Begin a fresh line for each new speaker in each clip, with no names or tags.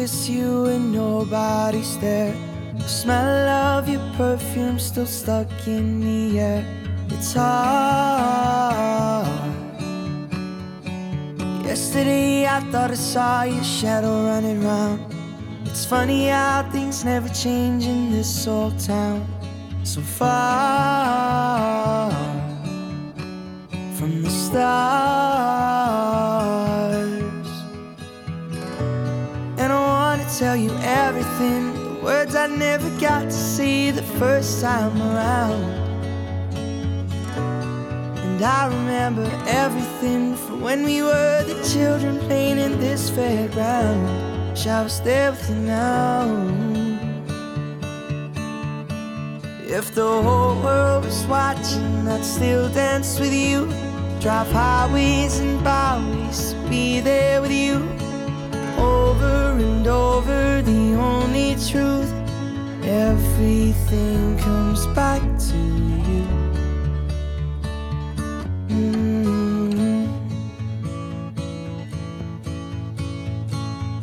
kiss you and nobody's there. The smell of your perfume still stuck in the air. It's hard. Yesterday I thought I saw your shadow running round. It's funny how things never change in this old town. So far from the start. tell you everything. The words I never got to see the first time around. And I remember everything from when we were the children playing in this fairground. Shall I was with you now. If the whole world was watching, I'd still dance with you. Drive highways and byways, be there with you over and over the only truth. Everything comes back to you. Mm-hmm.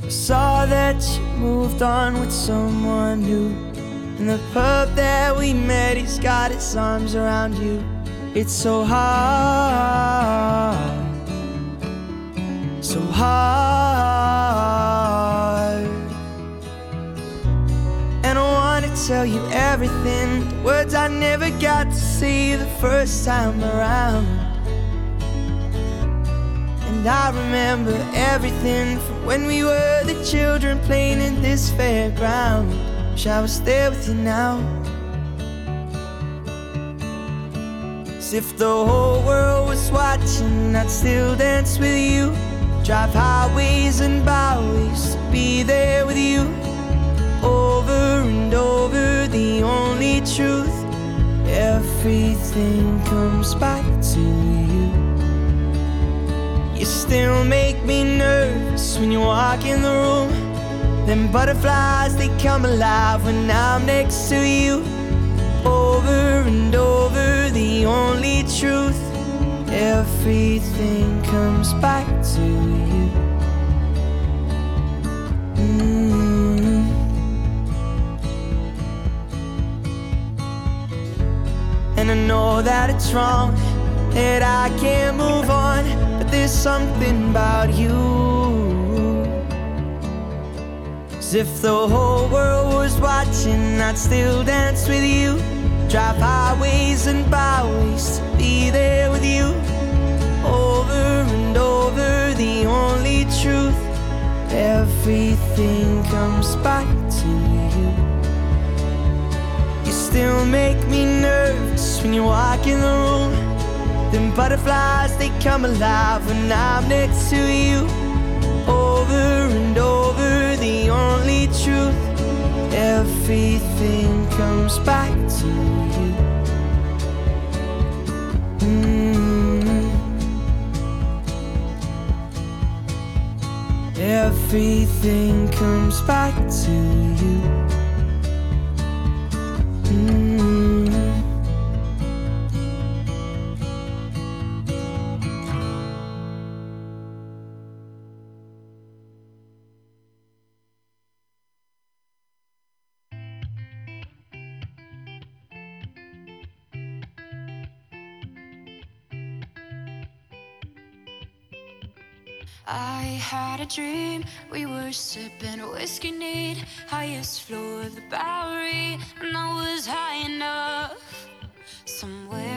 I saw that you moved on with someone new. And the pub that we met, he's got his arms around you. It's so hard so hard. And I wanna tell you everything, the words I never got to say the first time around. And I remember everything from when we were the children playing in this fairground. Wish I was there with you now. If the whole world was watching, I'd still dance with you. Drive highways and byways be there with you. Over and over, the only truth. Everything comes back to you. You still make me nervous when you walk in the room. Them butterflies, they come alive when I'm next to you. Over and over, the only truth. Everything comes back to you. Mm. And I know that it's wrong, that I can't move on, but there's something about you. As if the whole world was watching, I'd still dance with you. Drive highways and byways to be there Everything comes back to you. You still make me nervous when you walk in the room. Them butterflies, they come alive when I'm next to you. Over and over, the only truth. Everything comes back to you. Everything comes back to you.
Dream, we were sipping whiskey neat, highest floor of the Bowery, and I was high enough. Somewhere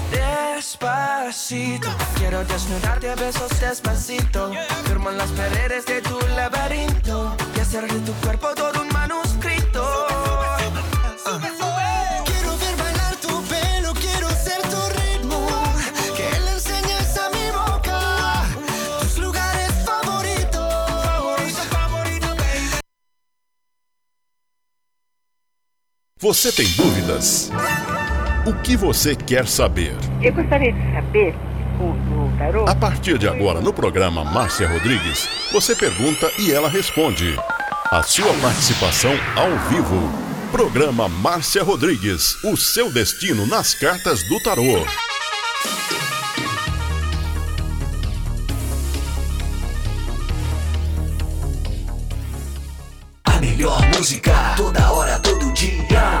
Despacito, quiero desnudarte abesos despacito. Firman las paredes de tu laberinto. quiero ser de tu cuerpo todo un manuscrito.
Quiero ver bailar tu pelo, quiero ser tu ritmo. Que le enseñas a mi boca. Tus lugares favoritos.
Você tem burlas. O que você quer saber?
Eu gostaria de saber, segundo o tarô,
A partir de agora, no programa Márcia Rodrigues, você pergunta e ela responde. A sua participação ao vivo. Programa Márcia Rodrigues, o seu destino nas cartas do tarô.
A melhor música, toda hora, todo dia.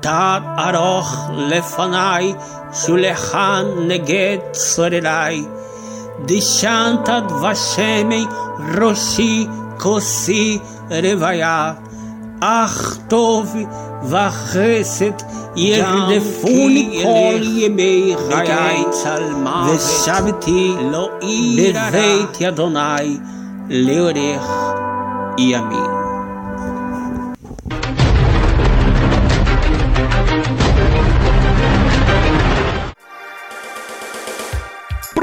תת ארוך לפניי, שולחן נגד צורריי. דשנת דבשמי ראשי כוסי רוויה. אך טוב וחסד ירדפוני כל ימי חיי, ושבתי בבית אדוני לאורך ימים.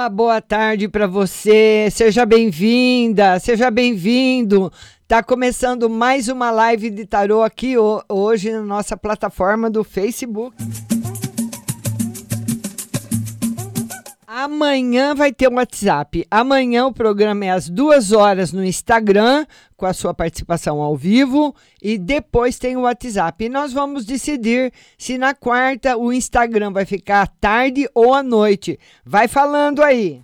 Uma boa tarde para você. Seja bem-vinda, seja bem-vindo. Tá começando mais uma live de tarô aqui ho- hoje na nossa plataforma do Facebook. Amanhã vai ter um WhatsApp. Amanhã o programa é às duas horas no Instagram, com a sua participação ao vivo, e depois tem o WhatsApp. E nós vamos decidir se na quarta o Instagram vai ficar à tarde ou à noite. Vai falando aí.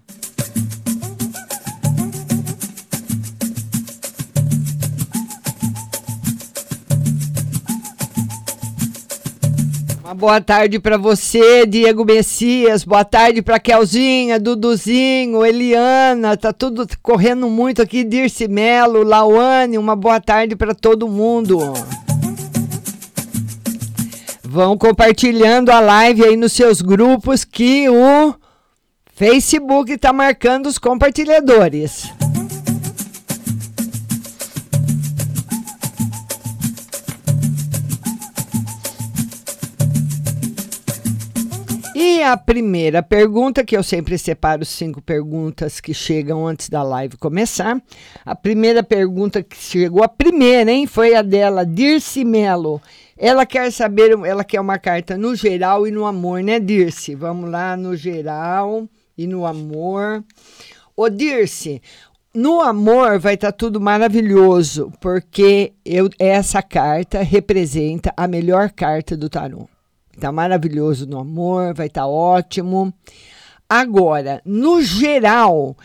Uma boa tarde para você, Diego Messias. Boa tarde para Kelzinha, Duduzinho, Eliana. Tá tudo correndo muito aqui. Dirce Melo, Lauane. Uma boa tarde para todo mundo. Vão compartilhando a live aí nos seus grupos que o Facebook está marcando os compartilhadores. E a primeira pergunta, que eu sempre separo cinco perguntas que chegam antes da live começar. A primeira pergunta que chegou, a primeira, hein, foi a dela, Dirce Melo. Ela quer saber, ela quer uma carta no geral e no amor, né, Dirce? Vamos lá, no geral e no amor. Ô, Dirce, no amor vai estar tudo maravilhoso, porque eu, essa carta representa a melhor carta do tarô. Tá maravilhoso no amor, vai estar ótimo. Agora, no geral,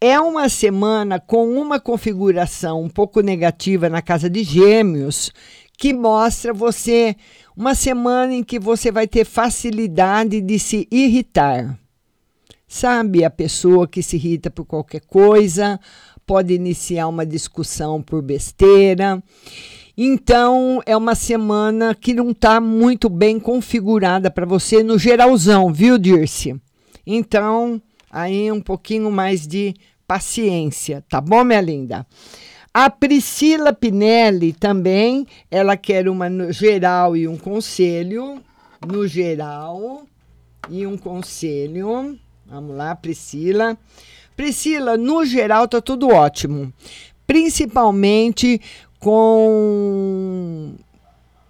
é uma semana com uma configuração um pouco negativa na casa de Gêmeos, que mostra você uma semana em que você vai ter facilidade de se irritar. Sabe, a pessoa que se irrita por qualquer coisa, pode iniciar uma discussão por besteira. Então, é uma semana que não está muito bem configurada para você no geralzão, viu, Dirce? Então, aí um pouquinho mais de paciência, tá bom, minha linda? A Priscila Pinelli também, ela quer uma geral e um conselho. No geral e um conselho. Vamos lá, Priscila. Priscila, no geral tá tudo ótimo. Principalmente com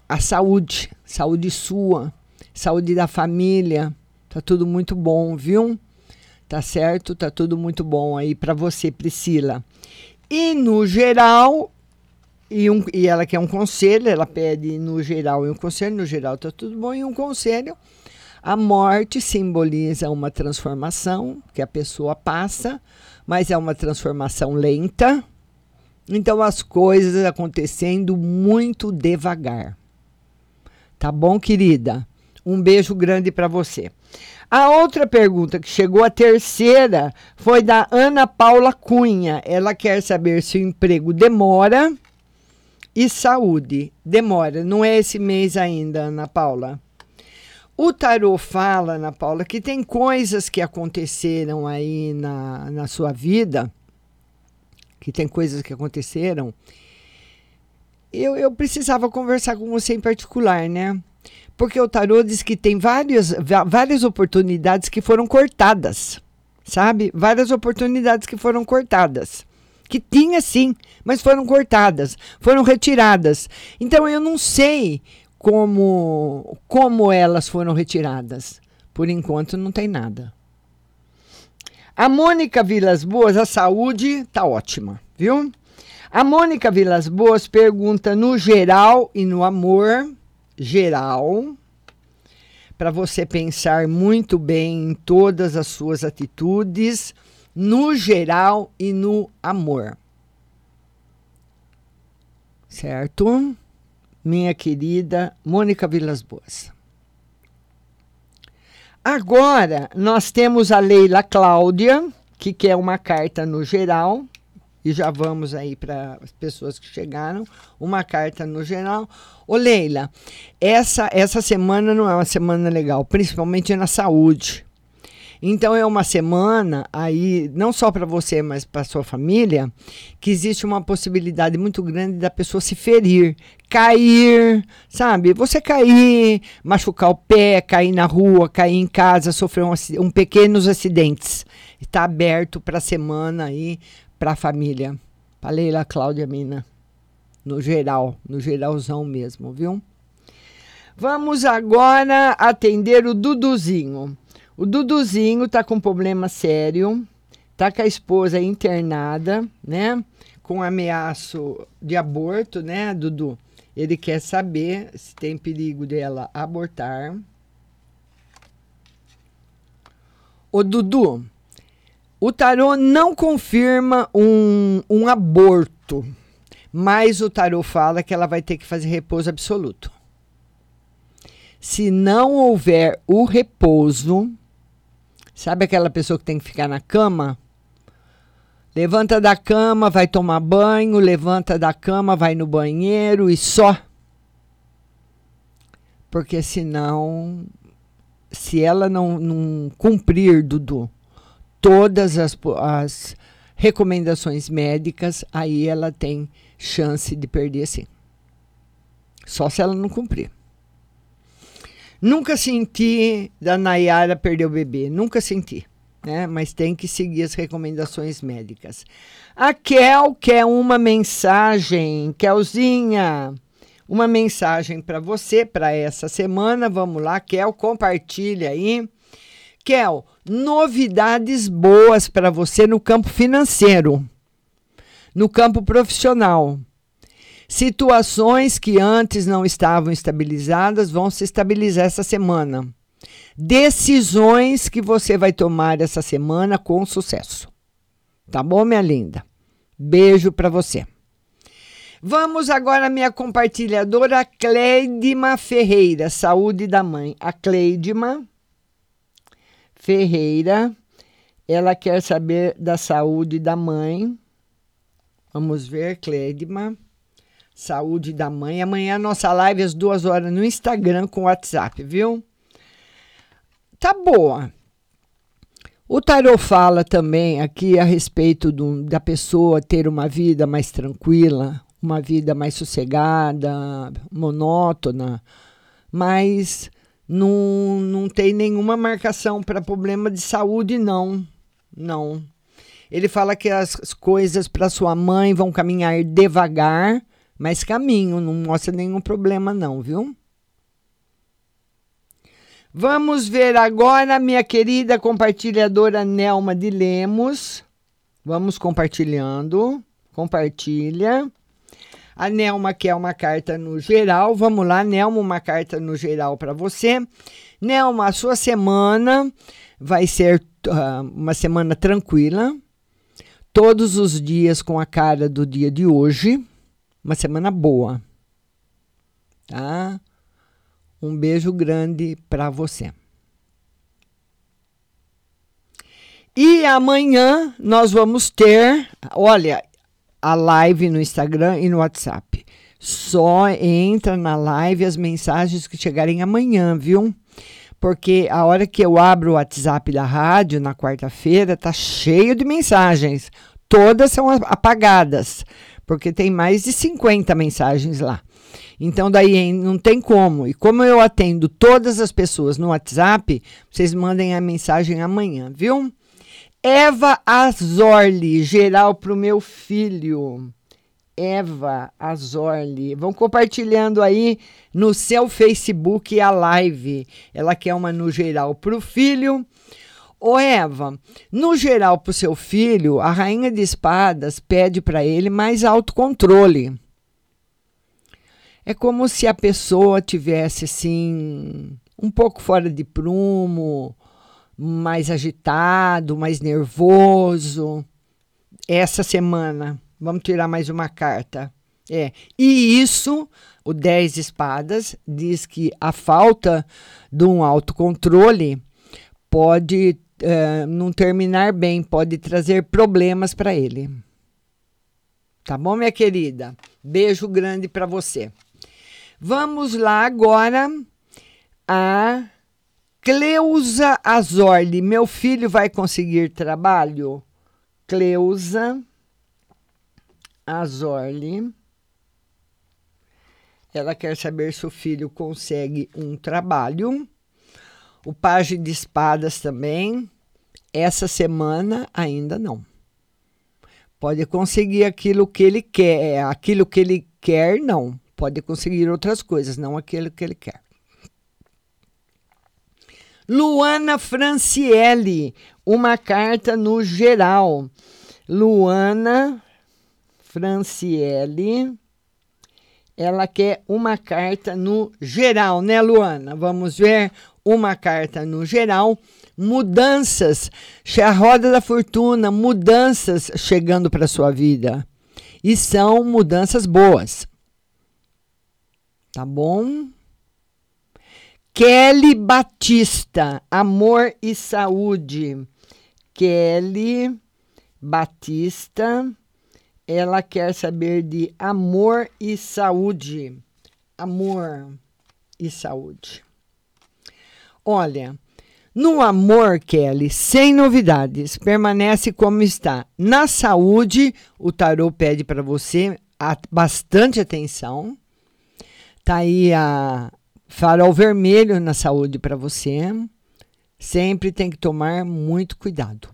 a saúde, saúde sua, saúde da família. Tá tudo muito bom, viu? Tá certo? Tá tudo muito bom aí para você, Priscila. E no geral, e, um, e ela quer um conselho, ela pede no geral e um conselho, no geral tá tudo bom, e um conselho. A morte simboliza uma transformação que a pessoa passa, mas é uma transformação lenta. Então as coisas acontecendo muito devagar. Tá bom, querida? Um beijo grande para você. A outra pergunta que chegou, a terceira, foi da Ana Paula Cunha. Ela quer saber se o emprego demora e saúde. Demora, não é esse mês ainda, Ana Paula. O tarô fala, Ana Paula, que tem coisas que aconteceram aí na, na sua vida, que tem coisas que aconteceram. Eu, eu precisava conversar com você em particular, né? Porque o tarô diz que tem várias, várias oportunidades que foram cortadas, sabe? Várias oportunidades que foram cortadas. Que tinha sim, mas foram cortadas, foram retiradas. Então eu não sei como, como elas foram retiradas. Por enquanto não tem nada. A Mônica Vilas Boas, a saúde tá ótima, viu? A Mônica Vilas Boas pergunta no geral e no amor geral. para você pensar muito bem em todas as suas atitudes, no geral e no amor. Certo? Minha querida Mônica Vilas Boas. Agora nós temos a Leila Cláudia, que quer uma carta no geral, e já vamos aí para as pessoas que chegaram, uma carta no geral. Ô Leila, essa, essa semana não é uma semana legal, principalmente na saúde. Então é uma semana aí, não só para você, mas para sua família, que existe uma possibilidade muito grande da pessoa se ferir, cair, sabe? Você cair, machucar o pé, cair na rua, cair em casa, sofrer um, um pequenos acidentes. Está aberto para a semana aí para a família. Para Leila Cláudia Mina. No geral, no geralzão mesmo, viu? Vamos agora atender o Duduzinho. O Duduzinho tá com problema sério, tá com a esposa internada, né? Com ameaço de aborto, né, Dudu? Ele quer saber se tem perigo dela abortar. Ô, Dudu, o tarô não confirma um, um aborto, mas o tarô fala que ela vai ter que fazer repouso absoluto. Se não houver o repouso, sabe aquela pessoa que tem que ficar na cama? Levanta da cama, vai tomar banho, levanta da cama, vai no banheiro e só. Porque senão, se ela não, não cumprir, Dudu, todas as, as recomendações médicas, aí ela tem chance de perder sim. Só se ela não cumprir. Nunca senti da Nayara perder o bebê, nunca senti. Né? Mas tem que seguir as recomendações médicas. A Kel quer uma mensagem. Kelzinha, uma mensagem para você, para essa semana. Vamos lá, Kel, compartilha aí. Kel, novidades boas para você no campo financeiro, no campo profissional. Situações que antes não estavam estabilizadas vão se estabilizar essa semana. Decisões que você vai tomar essa semana com sucesso. Tá bom, minha linda? Beijo para você. Vamos agora minha compartilhadora Cleidima Ferreira, Saúde da Mãe. A Cleidima Ferreira, ela quer saber da saúde da mãe. Vamos ver, Cleidima. Saúde da mãe. Amanhã a nossa live às duas horas no Instagram com WhatsApp, viu? Tá boa. O tarot fala também aqui a respeito do, da pessoa ter uma vida mais tranquila, uma vida mais sossegada, monótona, mas não, não tem nenhuma marcação para problema de saúde, não. Não. Ele fala que as coisas para sua mãe vão caminhar devagar, mas caminho, não mostra nenhum problema, não, viu? Vamos ver agora, minha querida compartilhadora Nelma de Lemos. Vamos compartilhando. Compartilha. A Nelma quer uma carta no geral. Vamos lá, Nelma, uma carta no geral para você. Nelma, a sua semana vai ser uh, uma semana tranquila. Todos os dias com a cara do dia de hoje. Uma semana boa. Tá? Um beijo grande para você. E amanhã nós vamos ter, olha, a live no Instagram e no WhatsApp. Só entra na live as mensagens que chegarem amanhã, viu? Porque a hora que eu abro o WhatsApp da rádio na quarta-feira, tá cheio de mensagens. Todas são apagadas, porque tem mais de 50 mensagens lá. Então, daí não tem como. E como eu atendo todas as pessoas no WhatsApp, vocês mandem a mensagem amanhã, viu? Eva Azorli, geral para o meu filho. Eva Azorli. Vão compartilhando aí no seu Facebook a live. Ela quer uma no geral para o filho. Ô Eva, no geral para o seu filho, a rainha de espadas pede para ele mais autocontrole. É como se a pessoa tivesse assim um pouco fora de prumo, mais agitado, mais nervoso. Essa semana, vamos tirar mais uma carta. É, e isso, o 10 de espadas, diz que a falta de um autocontrole pode uh, não terminar bem, pode trazer problemas para ele. Tá bom, minha querida? Beijo grande para você. Vamos lá agora a Cleusa Azorli. Meu filho vai conseguir trabalho? Cleusa Azorli. Ela quer saber se o filho consegue um trabalho. O paje de espadas também. Essa semana ainda não. Pode conseguir aquilo que ele quer, aquilo que ele quer não. Pode conseguir outras coisas, não aquilo que ele quer. Luana Franciele, uma carta no geral. Luana Franciele ela quer uma carta no geral, né, Luana? Vamos ver uma carta no geral. Mudanças, a roda da fortuna, mudanças chegando para sua vida. E são mudanças boas. Tá bom? Kelly Batista, amor e saúde. Kelly Batista ela quer saber de amor e saúde. Amor e saúde. Olha, no amor, Kelly, sem novidades, permanece como está. Na saúde, o tarô pede para você bastante atenção. Tá aí a farol vermelho na saúde para você. Sempre tem que tomar muito cuidado,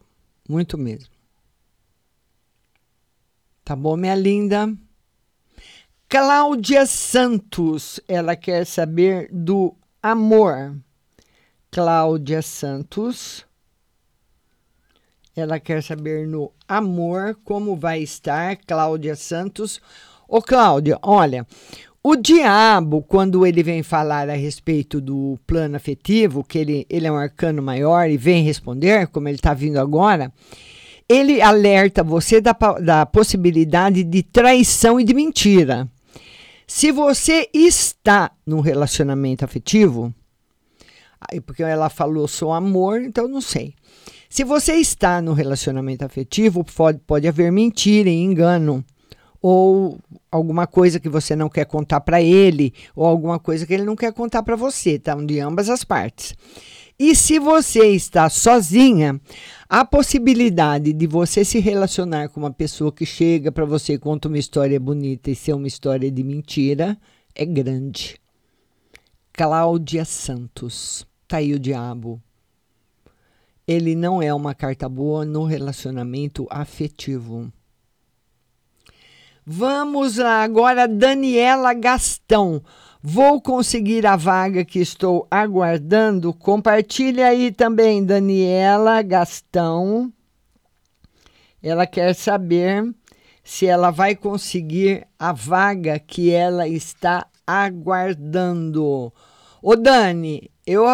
muito mesmo. Tá bom, minha linda? Cláudia Santos, ela quer saber do amor. Cláudia Santos. Ela quer saber no amor como vai estar Cláudia Santos. Ô Cláudia, olha, o diabo, quando ele vem falar a respeito do plano afetivo, que ele, ele é um arcano maior e vem responder, como ele está vindo agora, ele alerta você da, da possibilidade de traição e de mentira. Se você está num relacionamento afetivo, porque ela falou sou amor, então não sei. Se você está no relacionamento afetivo, pode, pode haver mentira e engano, ou alguma coisa que você não quer contar para ele, ou alguma coisa que ele não quer contar para você, tá? De ambas as partes. E se você está sozinha, a possibilidade de você se relacionar com uma pessoa que chega para você e conta uma história bonita e ser uma história de mentira é grande. Cláudia Santos. Tá aí o diabo. Ele não é uma carta boa no relacionamento afetivo. Vamos lá agora, Daniela Gastão. Vou conseguir a vaga que estou aguardando. Compartilha aí também, Daniela Gastão. Ela quer saber se ela vai conseguir a vaga que ela está aguardando. Ô Dani, eu,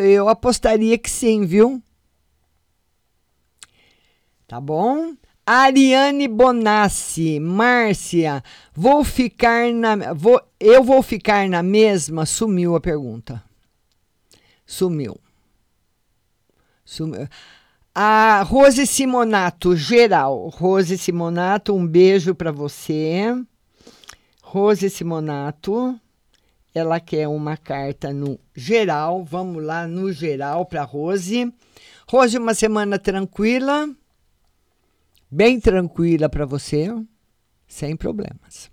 eu apostaria que sim, viu? Tá bom? Ariane Bonassi, Márcia, vou ficar na. Vou, eu vou ficar na mesma? Sumiu a pergunta. Sumiu. Sumiu. A Rose Simonato, geral. Rose Simonato, um beijo para você. Rose Simonato, ela quer uma carta no geral. Vamos lá no geral para Rose. Rose, uma semana tranquila bem tranquila para você, sem problemas.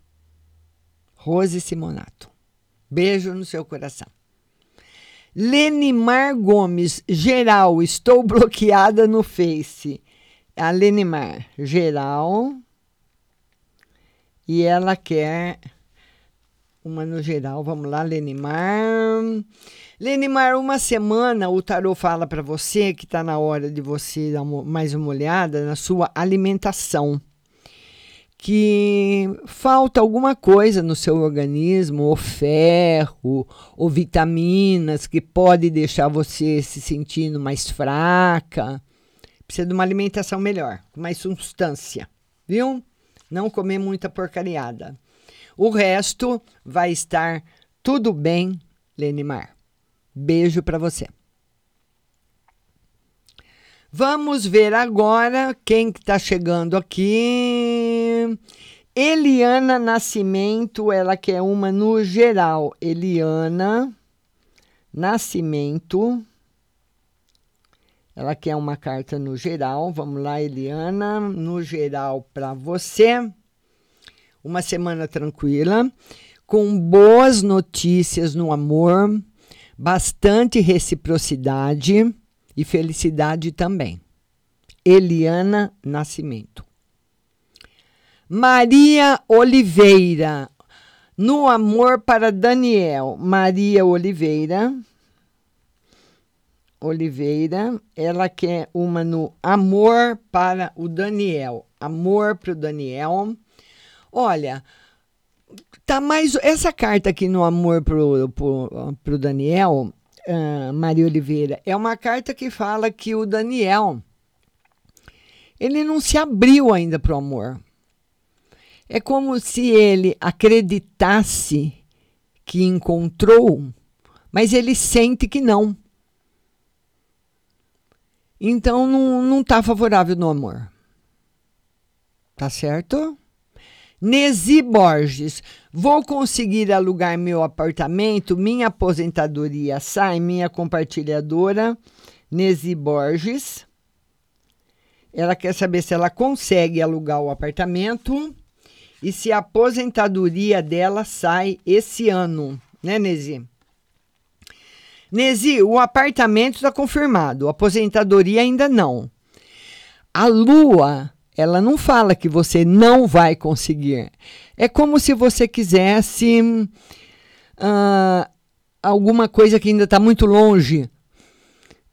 Rose Simonato. Beijo no seu coração. Lenimar Gomes, geral, estou bloqueada no Face. A Lenimar, geral. E ela quer uma no geral. Vamos lá, Lenimar. Lenimar, uma semana o tarô fala para você que está na hora de você dar mais uma olhada na sua alimentação. que falta alguma coisa no seu organismo, ou ferro, ou vitaminas que pode deixar você se sentindo mais fraca. Precisa de uma alimentação melhor, com mais substância, viu? Não comer muita porcariada. O resto vai estar tudo bem, Lenimar. Beijo para você. Vamos ver agora quem está chegando aqui. Eliana Nascimento, ela quer uma no geral. Eliana Nascimento. Ela quer uma carta no geral. Vamos lá, Eliana, no geral para você. Uma semana tranquila, com boas notícias no amor, bastante reciprocidade e felicidade também. Eliana Nascimento. Maria Oliveira, no amor para Daniel. Maria Oliveira. Oliveira, ela quer uma no amor para o Daniel. Amor para o Daniel. Olha, tá mais essa carta aqui no amor pro, pro, pro Daniel uh, Maria Oliveira, é uma carta que fala que o Daniel ele não se abriu ainda para o amor. É como se ele acreditasse que encontrou, mas ele sente que não. Então não está favorável no amor. Tá certo? Nesi Borges, vou conseguir alugar meu apartamento, minha aposentadoria sai, minha compartilhadora, Nesi Borges. Ela quer saber se ela consegue alugar o apartamento e se a aposentadoria dela sai esse ano, né, Nesi? Nesi, o apartamento está confirmado, a aposentadoria ainda não. A lua ela não fala que você não vai conseguir. É como se você quisesse uh, alguma coisa que ainda está muito longe.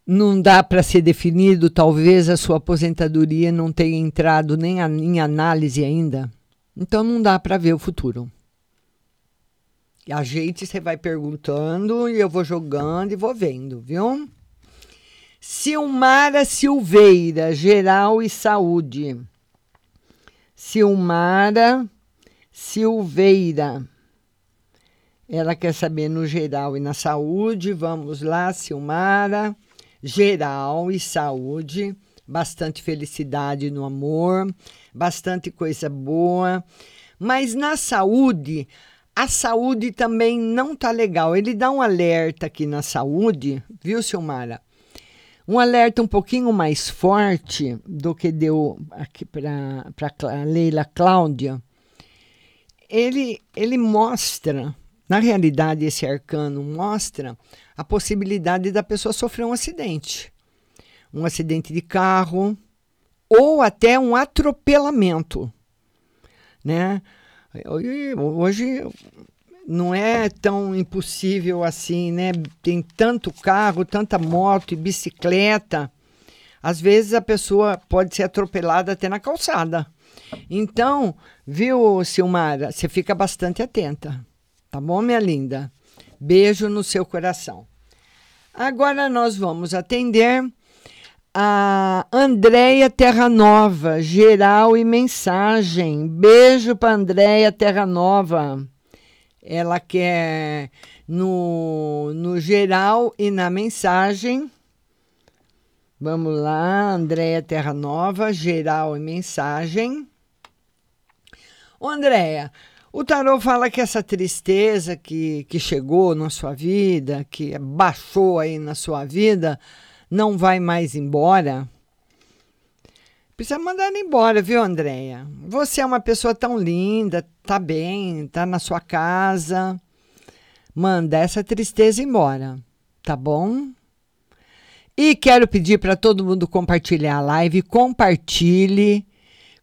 Não dá para ser definido, talvez a sua aposentadoria não tenha entrado nem a, em análise ainda. Então não dá para ver o futuro. A gente você vai perguntando e eu vou jogando e vou vendo, viu? Silmara Silveira, Geral e Saúde. Silmara Silveira. Ela quer saber no geral e na saúde. Vamos lá, Silmara. Geral e saúde. Bastante felicidade no amor, bastante coisa boa. Mas na saúde, a saúde também não tá legal. Ele dá um alerta aqui na saúde, viu, Silmara? Um alerta um pouquinho mais forte do que deu aqui para a Leila Cláudia. Ele, ele mostra, na realidade, esse arcano mostra a possibilidade da pessoa sofrer um acidente. Um acidente de carro ou até um atropelamento. Né? Hoje não é tão impossível assim, né? Tem tanto carro, tanta moto e bicicleta. Às vezes a pessoa pode ser atropelada até na calçada. Então, viu, Silmara, você fica bastante atenta. Tá bom, minha linda? Beijo no seu coração. Agora nós vamos atender a Andréia Terra Nova, geral e mensagem. Beijo para Andréia Terra Nova ela quer no, no geral e na mensagem. Vamos lá, Andréia Terra Nova, geral e mensagem. Ô, Andréia, o tarô fala que essa tristeza que, que chegou na sua vida, que baixou aí na sua vida, não vai mais embora. Precisa mandar embora, viu, Andréia? Você é uma pessoa tão linda, tá bem, tá na sua casa. Manda essa tristeza embora, tá bom? E quero pedir para todo mundo compartilhar a live, compartilhe,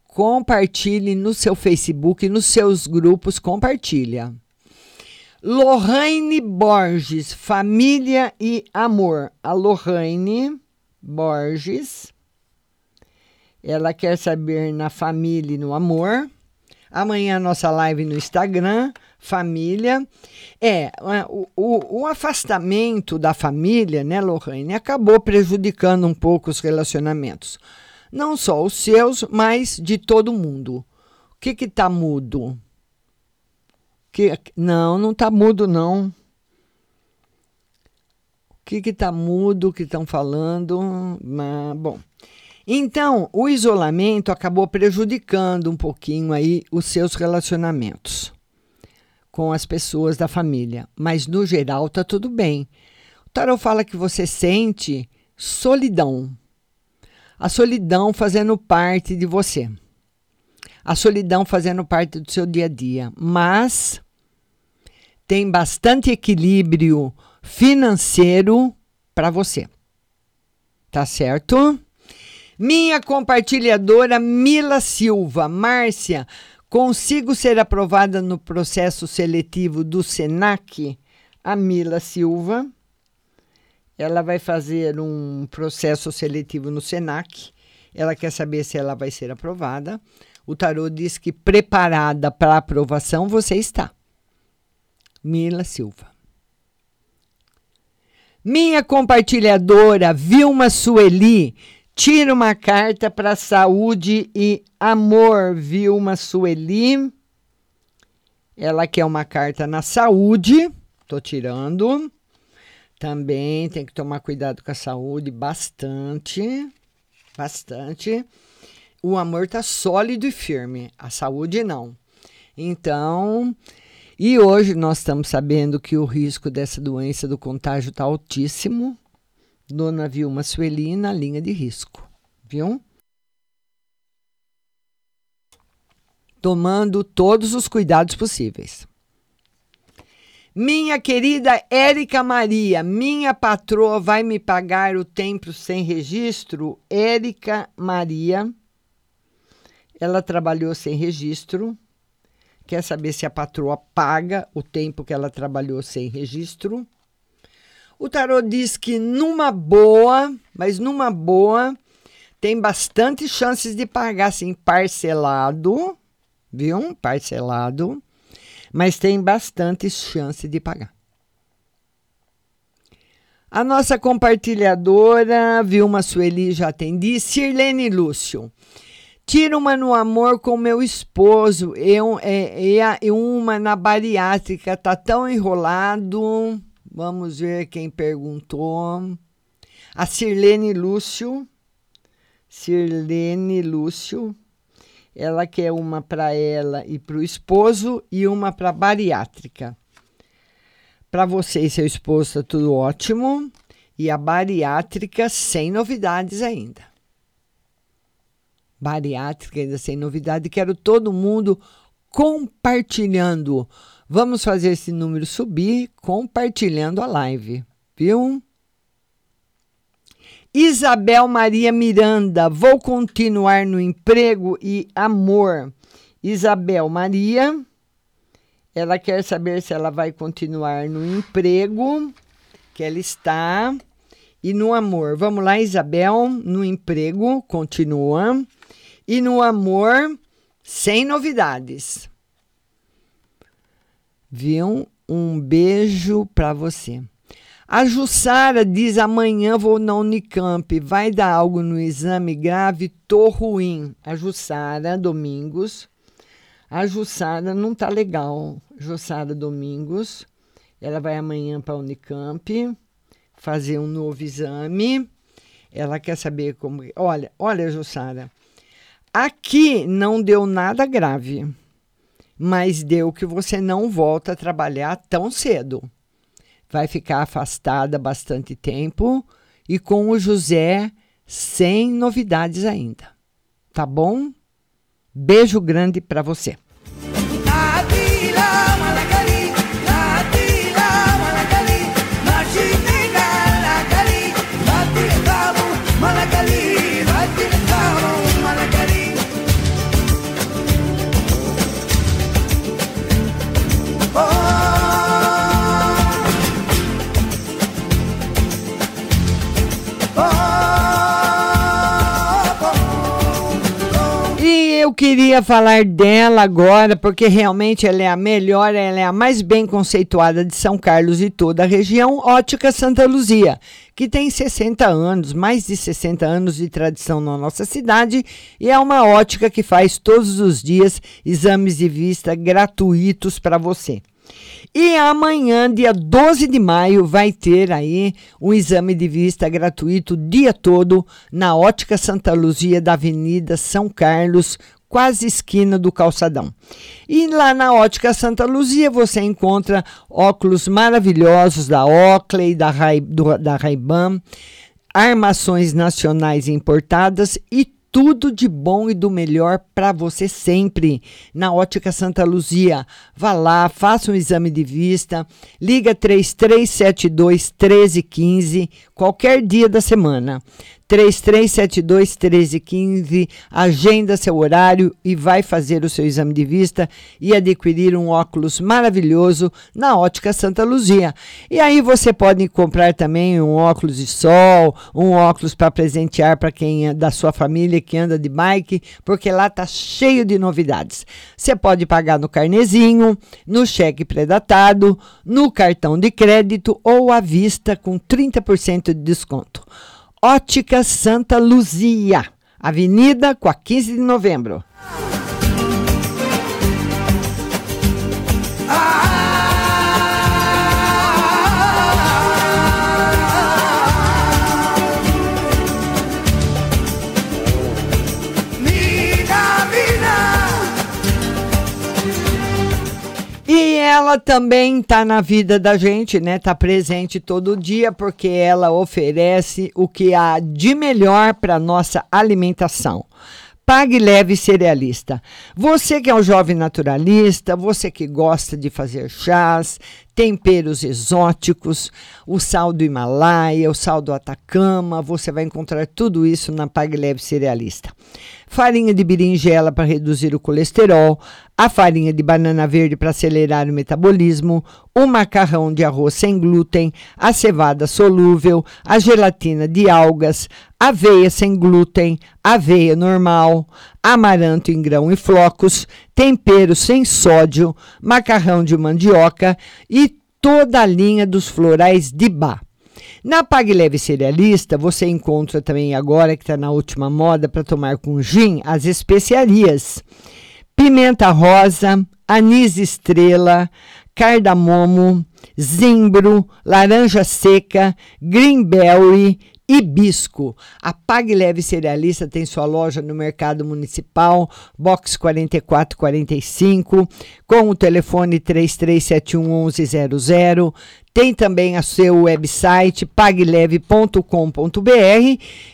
compartilhe no seu Facebook, nos seus grupos, compartilha. Lohane Borges, Família e Amor. A Lohane Borges ela quer saber na família e no amor. Amanhã nossa live no Instagram, família. É, o, o, o afastamento da família, né, Lohane, acabou prejudicando um pouco os relacionamentos. Não só os seus, mas de todo mundo. O que que tá mudo? Que, não, não tá mudo, não. O que que tá mudo que estão falando? Mas, bom. Então, o isolamento acabou prejudicando um pouquinho aí os seus relacionamentos com as pessoas da família, mas no geral tá tudo bem. O tarot fala que você sente solidão. A solidão fazendo parte de você. A solidão fazendo parte do seu dia a dia, mas tem bastante equilíbrio financeiro para você. Tá certo? Minha compartilhadora Mila Silva, Márcia, consigo ser aprovada no processo seletivo do SENAC? A Mila Silva, ela vai fazer um processo seletivo no SENAC. Ela quer saber se ela vai ser aprovada. O tarô diz que preparada para aprovação você está. Mila Silva. Minha compartilhadora Vilma Sueli, Tira uma carta para saúde e amor, Vilma Sueli. Ela quer uma carta na saúde. Tô tirando. Também tem que tomar cuidado com a saúde bastante. Bastante. O amor tá sólido e firme, a saúde não. Então, e hoje nós estamos sabendo que o risco dessa doença do contágio está altíssimo. Dona Vilma Sueli na linha de risco, viu? Tomando todos os cuidados possíveis. Minha querida Érica Maria, minha patroa vai me pagar o tempo sem registro? Érica Maria, ela trabalhou sem registro. Quer saber se a patroa paga o tempo que ela trabalhou sem registro? O tarô diz que numa boa, mas numa boa, tem bastante chances de pagar assim parcelado, viu? Parcelado, mas tem bastante chance de pagar. A nossa compartilhadora Vilma Sueli já atendi. Sirlene Lúcio. Tira uma no amor com meu esposo e, e, e uma na bariátrica. Tá tão enrolado. Vamos ver quem perguntou. A Sirlene Lúcio. Sirlene Lúcio. Ela quer uma para ela e para o esposo e uma para bariátrica. Para você e seu esposo tá tudo ótimo. E a bariátrica sem novidades ainda. Bariátrica ainda sem novidade. Quero todo mundo compartilhando Vamos fazer esse número subir compartilhando a live, viu? Isabel Maria Miranda, vou continuar no emprego e amor. Isabel Maria, ela quer saber se ela vai continuar no emprego que ela está e no amor. Vamos lá, Isabel, no emprego, continua. E no amor, sem novidades. Viu? Um beijo para você. A Jussara diz: amanhã vou na Unicamp. Vai dar algo no exame grave? Tô ruim. A Jussara Domingos. A Jussara não tá legal. Jussara Domingos. Ela vai amanhã para a Unicamp fazer um novo exame. Ela quer saber como. Olha, olha, Jussara. Aqui não deu nada grave mas deu que você não volta a trabalhar tão cedo. Vai ficar afastada bastante tempo e com o José sem novidades ainda. Tá bom? Beijo grande para você. Queria falar dela agora, porque realmente ela é a melhor, ela é a mais bem conceituada de São Carlos e toda a região, Ótica Santa Luzia, que tem 60 anos, mais de 60 anos de tradição na nossa cidade, e é uma ótica que faz todos os dias exames de vista gratuitos para você. E amanhã, dia 12 de maio, vai ter aí um exame de vista gratuito dia todo na Ótica Santa Luzia da Avenida São Carlos, quase esquina do calçadão. E lá na Ótica Santa Luzia você encontra óculos maravilhosos da Oakley, da Ray, da Ray-Ban, armações nacionais importadas e tudo de bom e do melhor para você sempre na Ótica Santa Luzia. Vá lá, faça um exame de vista, liga 3372 1315 qualquer dia da semana. 3372 1315, agenda seu horário e vai fazer o seu exame de vista e adquirir um óculos maravilhoso na Ótica Santa Luzia. E aí você pode comprar também um óculos de sol, um óculos para presentear para quem é da sua família que anda de bike, porque lá tá cheio de novidades. Você pode pagar no carnezinho, no cheque predatado, no cartão de crédito ou à vista com 30% de desconto. Ótica Santa Luzia, Avenida com a 15 de novembro. Ela também está na vida da gente, né? Está presente todo dia porque ela oferece o que há de melhor para nossa alimentação. Pague Leve Cerealista. Você que é um jovem naturalista, você que gosta de fazer chás, temperos exóticos, o sal do Himalaia, o sal do Atacama, você vai encontrar tudo isso na Pague Leve Cerealista. Farinha de berinjela para reduzir o colesterol, a farinha de banana verde para acelerar o metabolismo, o macarrão de arroz sem glúten, a cevada solúvel, a gelatina de algas, aveia sem glúten, aveia normal, amaranto em grão e flocos, tempero sem sódio, macarrão de mandioca e toda a linha dos florais de bar. Na Pague Leve Cerealista, você encontra também agora, que está na última moda, para tomar com gin, as especiarias. Pimenta rosa, anis estrela, cardamomo, zimbro, laranja seca, greenberry, hibisco. A Pague Leve Cerealista tem sua loja no Mercado Municipal, box 4445, com o telefone 3371 1100. Tem também o seu website pagleve.com.br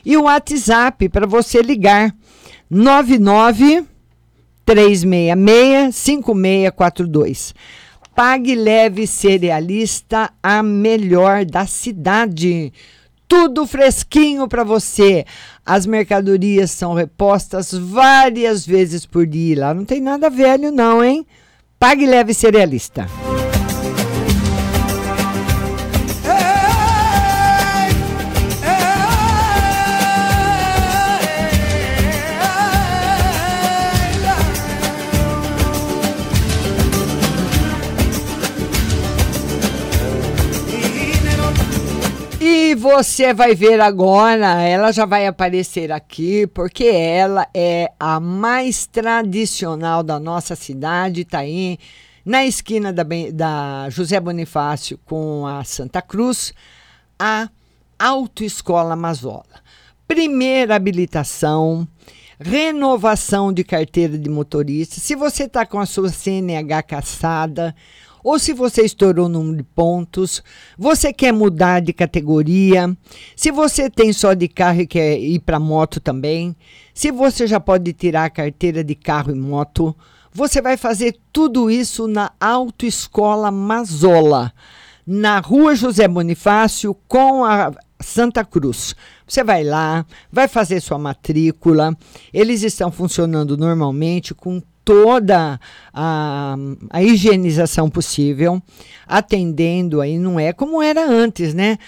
e o WhatsApp para você ligar 99 366 5642. Pague Leve Cerealista, a melhor da cidade tudo fresquinho para você. As mercadorias são repostas várias vezes por dia. Lá não tem nada velho, não, hein? Pague leve cerealista. Você vai ver agora, ela já vai aparecer aqui, porque ela é a mais tradicional da nossa cidade, está aí na esquina da, da José Bonifácio com a Santa Cruz, a Autoescola Mazola. Primeira habilitação, renovação de carteira de motorista. Se você está com a sua CNH caçada, ou se você estourou o número de pontos, você quer mudar de categoria, se você tem só de carro e quer ir para moto também, se você já pode tirar a carteira de carro e moto, você vai fazer tudo isso na Autoescola Mazola, na Rua José Bonifácio com a Santa Cruz. Você vai lá, vai fazer sua matrícula. Eles estão funcionando normalmente com toda a, a higienização possível, atendendo aí, não é como era antes, né?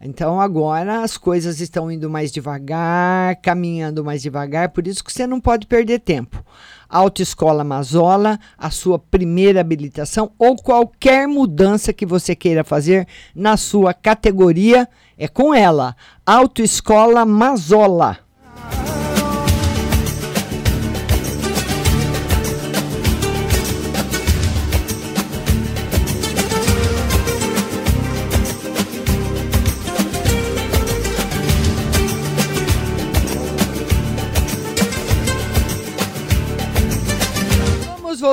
Então agora as coisas estão indo mais devagar, caminhando mais devagar, por isso que você não pode perder tempo. Autoescola Mazola, a sua primeira habilitação ou qualquer mudança que você queira fazer na sua categoria é com ela. Autoescola Mazola.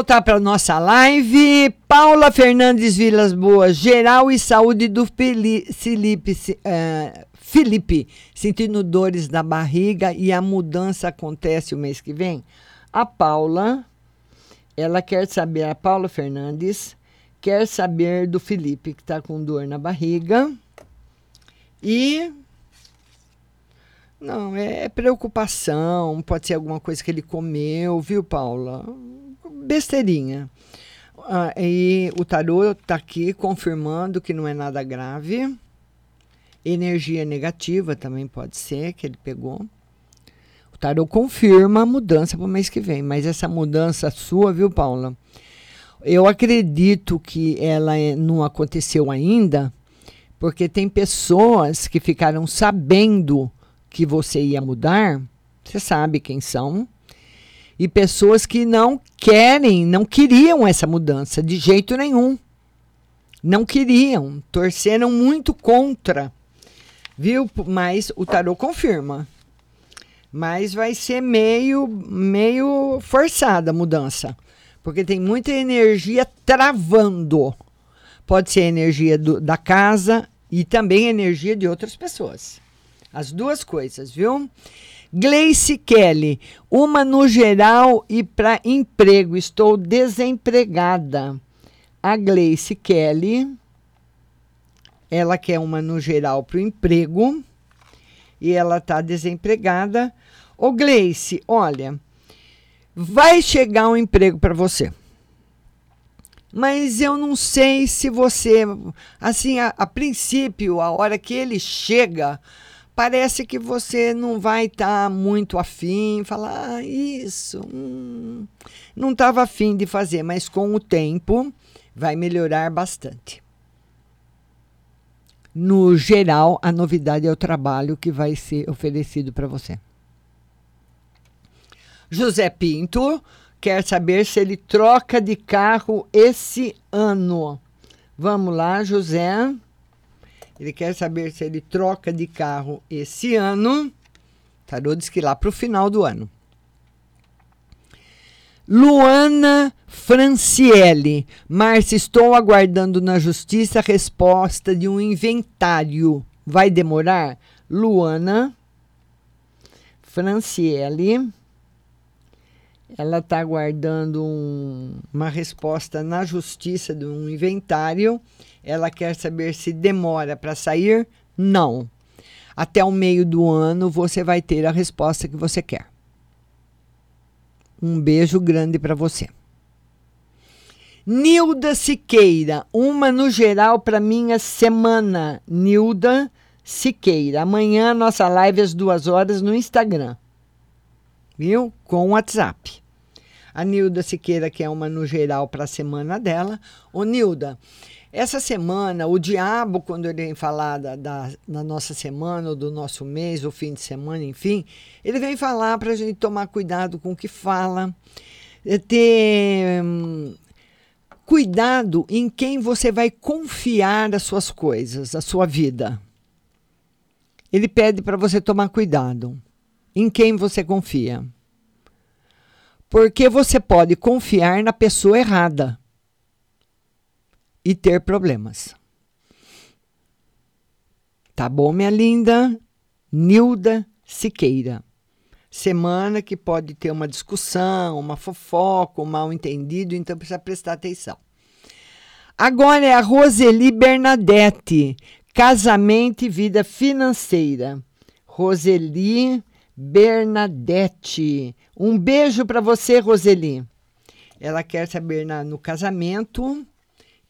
Voltar para nossa live. Paula Fernandes Vilas Boas, geral e saúde do Felipe, eh, Felipe, sentindo dores na barriga e a mudança acontece o mês que vem. A Paula, ela quer saber, a Paula Fernandes quer saber do Felipe que está com dor na barriga e não, é preocupação, pode ser alguma coisa que ele comeu, viu, Paula? Besteirinha. Ah, e o tarô está aqui confirmando que não é nada grave. Energia negativa também pode ser que ele pegou. O tarô confirma a mudança para o mês que vem, mas essa mudança sua, viu, Paula? Eu acredito que ela é- não aconteceu ainda, porque tem pessoas que ficaram sabendo que você ia mudar, você sabe quem são, e pessoas que não querem, não queriam essa mudança de jeito nenhum. Não queriam, torceram muito contra. Viu? Mas o tarô confirma. Mas vai ser meio meio forçada a mudança, porque tem muita energia travando. Pode ser energia do- da casa e também energia de outras pessoas. As duas coisas, viu? Gleice Kelly, uma no geral e para emprego. Estou desempregada. A Gleice Kelly, ela quer uma no geral para o emprego e ela está desempregada. Ô Gleice, olha, vai chegar um emprego para você. Mas eu não sei se você, assim, a, a princípio, a hora que ele chega, parece que você não vai estar muito afim, falar ah, isso, hum, não estava afim de fazer, mas com o tempo vai melhorar bastante. No geral, a novidade é o trabalho que vai ser oferecido para você. José Pinto quer saber se ele troca de carro esse ano. Vamos lá, José. Ele quer saber se ele troca de carro esse ano. Tarô diz que lá para o final do ano. Luana Franciele. Márcia, estou aguardando na justiça a resposta de um inventário. Vai demorar? Luana Franciele. Ela está aguardando um, uma resposta na justiça de um inventário. Ela quer saber se demora para sair. Não. Até o meio do ano você vai ter a resposta que você quer. Um beijo grande para você. Nilda Siqueira, uma no geral para minha semana. Nilda Siqueira. Amanhã nossa live às duas horas no Instagram. Viu? Com o WhatsApp. A Nilda Siqueira, que é uma no geral para a semana dela. Ô, Nilda, essa semana, o diabo, quando ele vem falar da, da, da nossa semana, ou do nosso mês, ou fim de semana, enfim, ele vem falar para a gente tomar cuidado com o que fala, é ter hum, cuidado em quem você vai confiar as suas coisas, a sua vida. Ele pede para você tomar cuidado em quem você confia. Porque você pode confiar na pessoa errada e ter problemas. Tá bom, minha linda? Nilda Siqueira. Semana que pode ter uma discussão, uma fofoca, um mal entendido, então precisa prestar atenção. Agora é a Roseli Bernadette, casamento e vida financeira. Roseli Bernadette. Um beijo para você, Roseli. Ela quer saber na, no casamento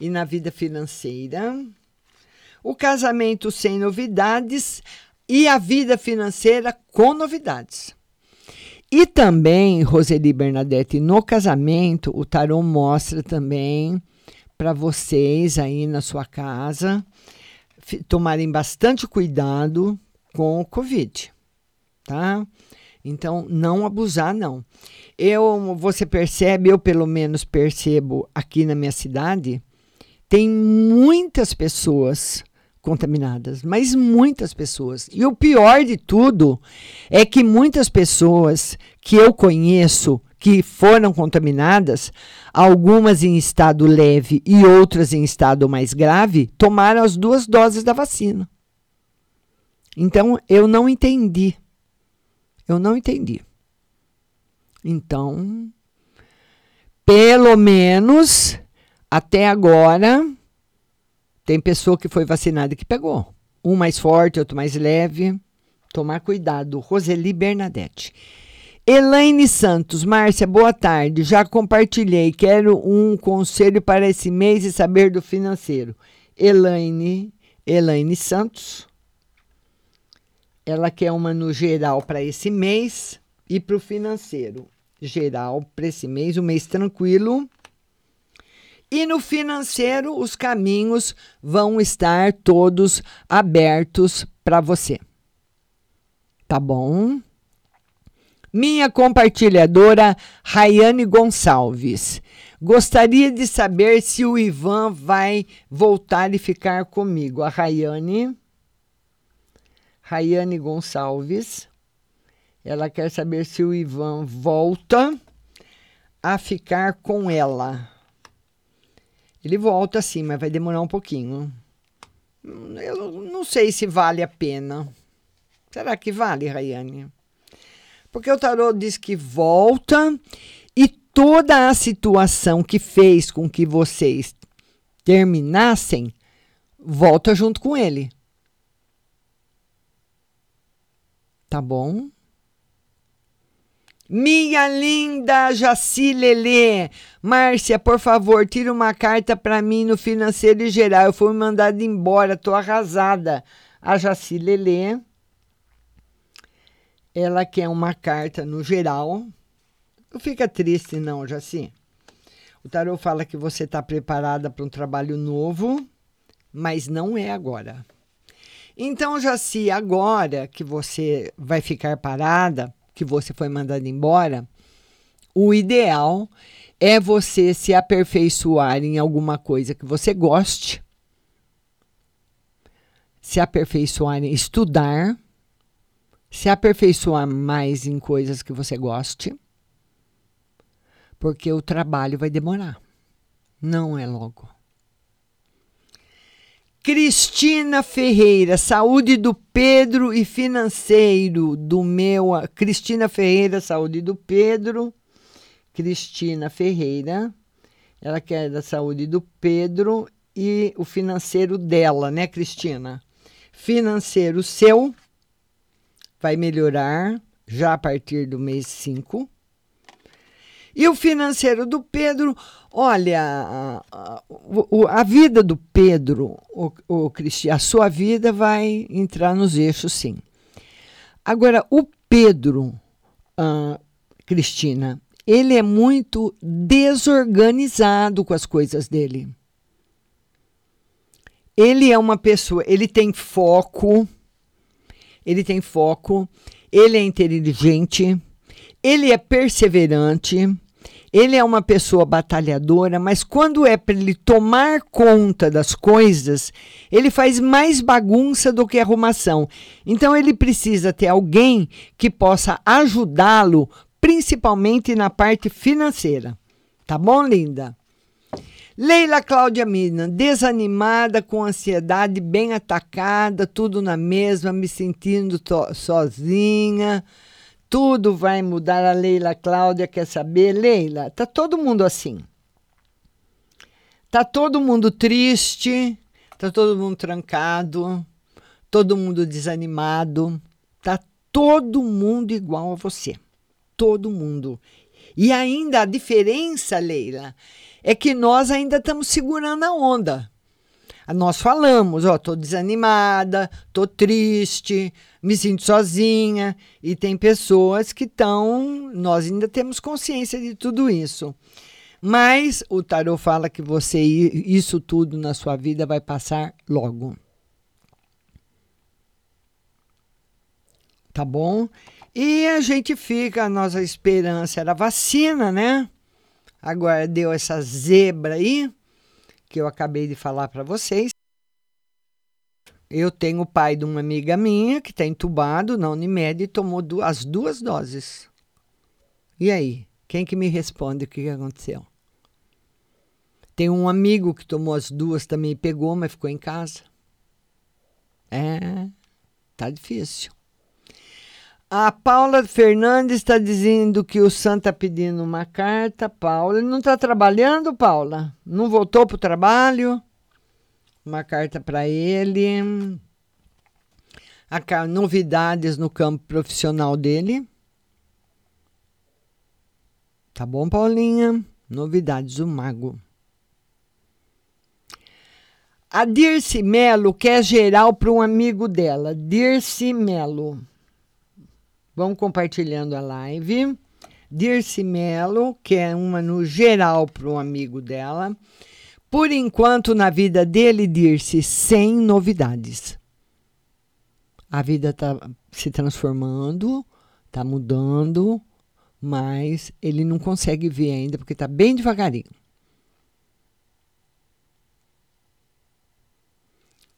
e na vida financeira. o casamento sem novidades e a vida financeira com novidades. E também, Roseli Bernadette, no casamento, o tarô mostra também para vocês aí na sua casa tomarem bastante cuidado com o Covid, tá? Então, não abusar, não. Eu, você percebe, eu pelo menos percebo aqui na minha cidade, tem muitas pessoas contaminadas, mas muitas pessoas. E o pior de tudo é que muitas pessoas que eu conheço que foram contaminadas, algumas em estado leve e outras em estado mais grave, tomaram as duas doses da vacina. Então eu não entendi. Eu não entendi. Então, pelo menos até agora tem pessoa que foi vacinada que pegou. Um mais forte, outro mais leve. Tomar cuidado. Roseli Bernadette. Elaine Santos, Márcia, boa tarde. Já compartilhei. Quero um conselho para esse mês e saber do financeiro. Elaine, Elaine Santos. Ela quer uma no geral para esse mês e para o financeiro. Geral para esse mês, um mês tranquilo. E no financeiro, os caminhos vão estar todos abertos para você. Tá bom? Minha compartilhadora Rayane Gonçalves. Gostaria de saber se o Ivan vai voltar e ficar comigo. A Rayane. Rayane Gonçalves. Ela quer saber se o Ivan volta a ficar com ela. Ele volta sim, mas vai demorar um pouquinho. Eu não sei se vale a pena. Será que vale, Rayane? Porque o tarô diz que volta e toda a situação que fez com que vocês terminassem volta junto com ele. Tá bom? Minha linda Jaci Lelê. Márcia, por favor, tira uma carta para mim no financeiro geral. Eu fui mandada embora, tô arrasada. A Jaci Lelê. Ela quer uma carta no geral. Não fica triste, não, Jaci. O tarô fala que você está preparada para um trabalho novo, mas não é agora. Então, Jaci, agora que você vai ficar parada, que você foi mandada embora, o ideal é você se aperfeiçoar em alguma coisa que você goste, se aperfeiçoar em estudar, se aperfeiçoar mais em coisas que você goste, porque o trabalho vai demorar. Não é logo. Cristina Ferreira, saúde do Pedro e financeiro do meu. Cristina Ferreira, saúde do Pedro. Cristina Ferreira, ela quer da saúde do Pedro e o financeiro dela, né, Cristina? Financeiro seu vai melhorar já a partir do mês 5. E o financeiro do Pedro, olha, a, a, a vida do Pedro, o, o Cristian, a sua vida vai entrar nos eixos, sim. Agora, o Pedro, uh, Cristina, ele é muito desorganizado com as coisas dele. Ele é uma pessoa, ele tem foco, ele tem foco, ele é inteligente, ele é perseverante, ele é uma pessoa batalhadora, mas quando é para ele tomar conta das coisas, ele faz mais bagunça do que arrumação. Então ele precisa ter alguém que possa ajudá-lo, principalmente na parte financeira. Tá bom, linda? Leila Cláudia Mina, desanimada, com ansiedade, bem atacada, tudo na mesma, me sentindo sozinha. Tudo vai mudar. A Leila Cláudia quer saber. Leila, tá todo mundo assim. Tá todo mundo triste, tá todo mundo trancado, todo mundo desanimado, tá todo mundo igual a você. Todo mundo. E ainda a diferença, Leila, é que nós ainda estamos segurando a onda. Nós falamos, ó, tô desanimada, tô triste, me sinto sozinha, e tem pessoas que estão, nós ainda temos consciência de tudo isso. Mas o tarô fala que você isso tudo na sua vida vai passar logo. Tá bom? E a gente fica, a nossa esperança era vacina, né? Agora deu essa zebra aí, que eu acabei de falar para vocês. Eu tenho o pai de uma amiga minha que está entubado na Unimed e tomou as duas doses. E aí? Quem que me responde o que, aconteceu? Tem um amigo que tomou as duas também, pegou, mas ficou em casa. É, tá difícil. A Paula Fernandes está dizendo que o Santo está pedindo uma carta. Paula, ele não está trabalhando, Paula? Não voltou para o trabalho? Uma carta para ele. A, novidades no campo profissional dele. Tá bom, Paulinha? Novidades do Mago. A Dirce Melo quer geral para um amigo dela. Dirce Melo. Vamos compartilhando a live. Dirce Melo, que é uma no geral para um amigo dela. Por enquanto, na vida dele, Dirce, sem novidades. A vida está se transformando, está mudando, mas ele não consegue ver ainda, porque está bem devagarinho.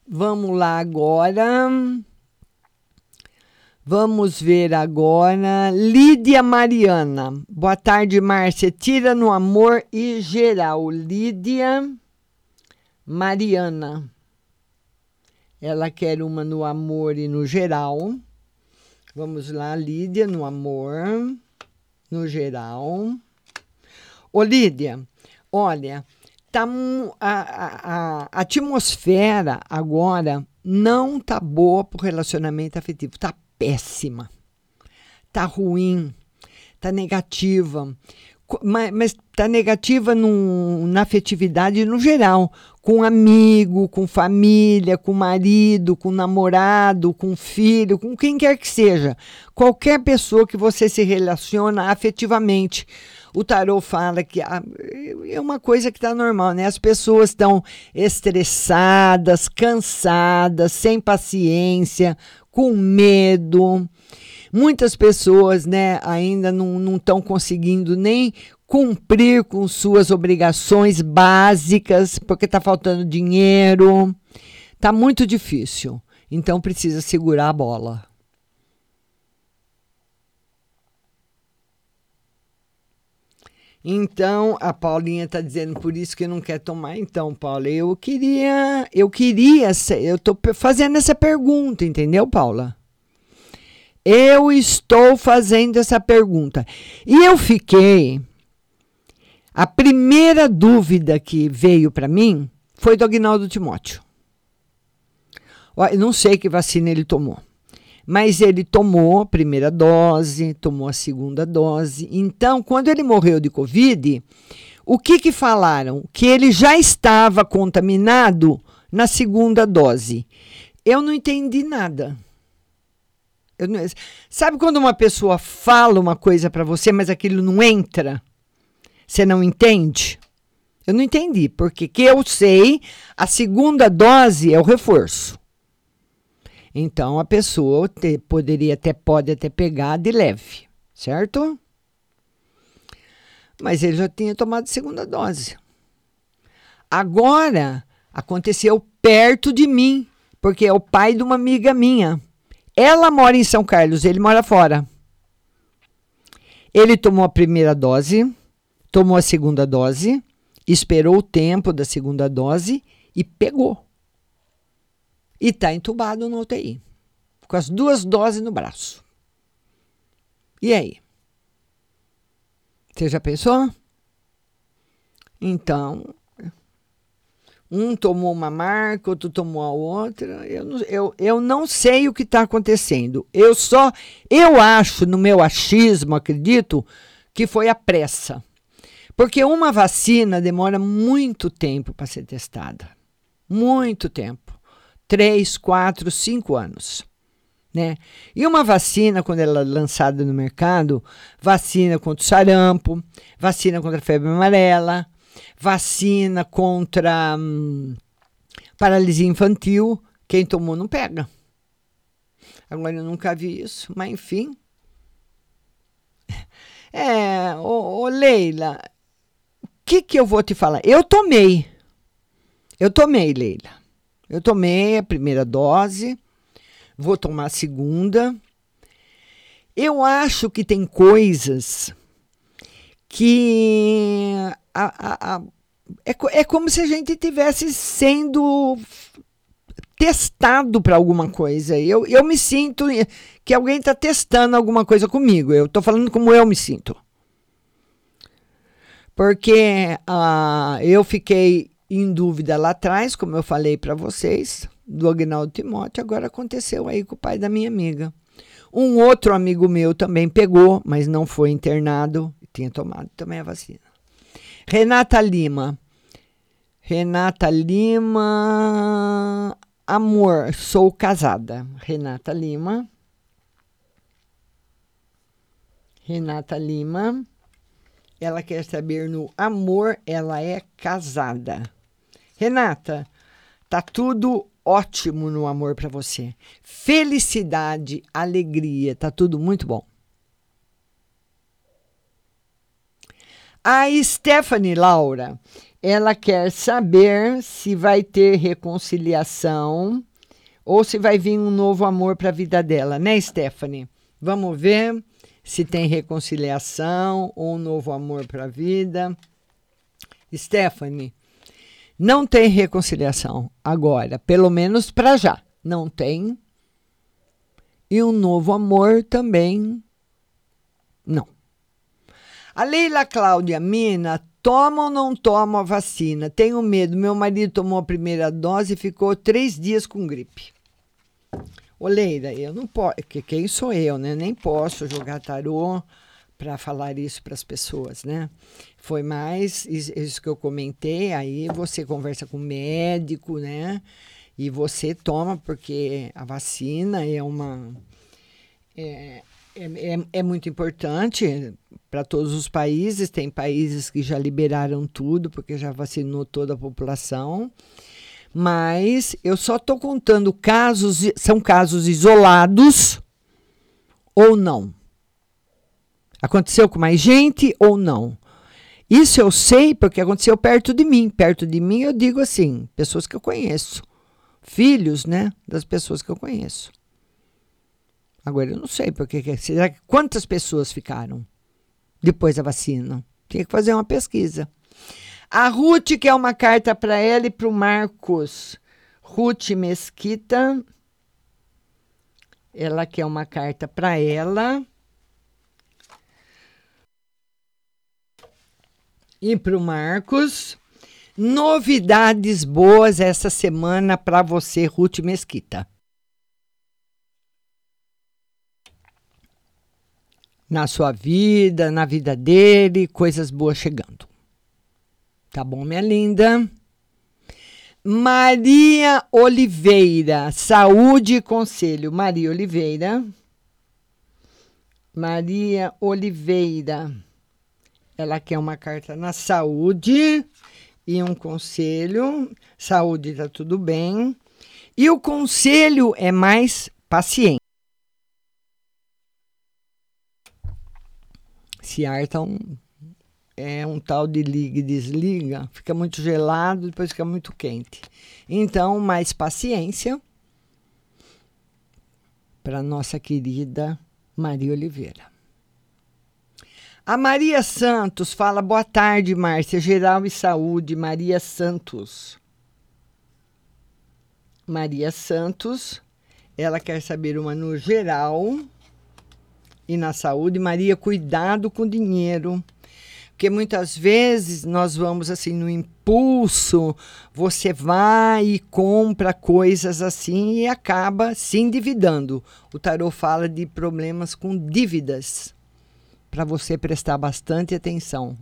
Vamos lá agora. Vamos ver agora. Lídia Mariana. Boa tarde, Márcia. Tira no amor e geral. Lídia Mariana. Ela quer uma no amor e no geral. Vamos lá, Lídia, no amor, no geral. Ô, Lídia, olha, tá, a, a, a atmosfera agora não tá boa pro relacionamento afetivo. Tá péssima, tá ruim, tá negativa, mas tá negativa na afetividade no geral, com amigo, com família, com marido, com namorado, com filho, com quem quer que seja, qualquer pessoa que você se relaciona afetivamente. O tarô fala que é uma coisa que está normal, né? As pessoas estão estressadas, cansadas, sem paciência, com medo. Muitas pessoas né, ainda não estão conseguindo nem cumprir com suas obrigações básicas, porque está faltando dinheiro. Está muito difícil. Então precisa segurar a bola. Então, a Paulinha está dizendo por isso que não quer tomar. Então, Paula, eu queria, eu queria, eu estou fazendo essa pergunta, entendeu, Paula? Eu estou fazendo essa pergunta. E eu fiquei. A primeira dúvida que veio para mim foi do Agnaldo Timóteo. Eu não sei que vacina ele tomou mas ele tomou a primeira dose, tomou a segunda dose. Então, quando ele morreu de Covid, o que, que falaram? Que ele já estava contaminado na segunda dose. Eu não entendi nada. Não, sabe quando uma pessoa fala uma coisa para você, mas aquilo não entra? Você não entende? Eu não entendi, porque que eu sei, a segunda dose é o reforço. Então a pessoa te, poderia até pode até pegar de leve, certo? Mas ele já tinha tomado a segunda dose. Agora aconteceu perto de mim, porque é o pai de uma amiga minha. Ela mora em São Carlos, ele mora fora. Ele tomou a primeira dose, tomou a segunda dose, esperou o tempo da segunda dose e pegou e está entubado no UTI, com as duas doses no braço. E aí? Você já pensou? Então, um tomou uma marca, outro tomou a outra. Eu não, eu, eu não sei o que está acontecendo. Eu só, eu acho, no meu achismo, acredito, que foi a pressa. Porque uma vacina demora muito tempo para ser testada muito tempo. Três, quatro, cinco anos. Né? E uma vacina, quando ela é lançada no mercado, vacina contra o sarampo, vacina contra a febre amarela, vacina contra hum, paralisia infantil, quem tomou não pega. Agora eu nunca vi isso, mas enfim. É, ô, ô Leila, o que, que eu vou te falar? Eu tomei. Eu tomei, Leila. Eu tomei a primeira dose, vou tomar a segunda. Eu acho que tem coisas que a, a, a, é, é como se a gente tivesse sendo testado para alguma coisa. Eu, eu me sinto que alguém está testando alguma coisa comigo. Eu estou falando como eu me sinto. Porque uh, eu fiquei em dúvida lá atrás, como eu falei para vocês, do Agnaldo Timóteo, agora aconteceu aí com o pai da minha amiga. Um outro amigo meu também pegou, mas não foi internado, tinha tomado também a vacina. Renata Lima. Renata Lima. Amor, sou casada. Renata Lima. Renata Lima. Ela quer saber no amor, ela é casada. Renata, tá tudo ótimo no amor para você. Felicidade, alegria, tá tudo muito bom. A Stephanie Laura, ela quer saber se vai ter reconciliação ou se vai vir um novo amor para a vida dela, né, Stephanie? Vamos ver se tem reconciliação ou um novo amor para a vida. Stephanie, não tem reconciliação agora, pelo menos para já. Não tem. E um novo amor também não. A Leila Cláudia Mina toma ou não toma a vacina? Tenho medo. Meu marido tomou a primeira dose e ficou três dias com gripe. Ô Leila, eu não posso. Quem sou eu, né? Nem posso jogar tarô para falar isso para as pessoas, né? Foi mais isso que eu comentei. Aí você conversa com o médico, né? E você toma, porque a vacina é uma. É, é, é, é, muito importante para todos os países. Tem países que já liberaram tudo, porque já vacinou toda a população. Mas eu só estou contando casos, são casos isolados ou não. Aconteceu com mais gente ou não? Isso eu sei porque aconteceu perto de mim. Perto de mim eu digo assim, pessoas que eu conheço. Filhos, né, das pessoas que eu conheço. Agora eu não sei porque será que quantas pessoas ficaram depois da vacina? Tinha que fazer uma pesquisa. A Ruth quer uma carta para ela e para o Marcos. Ruth Mesquita. Ela quer uma carta para ela. E para o Marcos. Novidades boas essa semana para você, Ruth Mesquita. na sua vida, na vida dele, coisas boas chegando. Tá bom, minha linda? Maria Oliveira, saúde e conselho. Maria Oliveira. Maria Oliveira. Ela quer uma carta na saúde e um conselho. Saúde tá tudo bem. E o conselho é mais paciente. Esse ar tá um, é um tal de liga e desliga, fica muito gelado, depois fica muito quente. Então, mais paciência para nossa querida Maria Oliveira. A Maria Santos fala: boa tarde, Márcia, geral e saúde. Maria Santos. Maria Santos, ela quer saber uma no geral e na saúde. Maria, cuidado com o dinheiro. Porque muitas vezes nós vamos assim no impulso, você vai e compra coisas assim e acaba se endividando. O tarô fala de problemas com dívidas, para você prestar bastante atenção.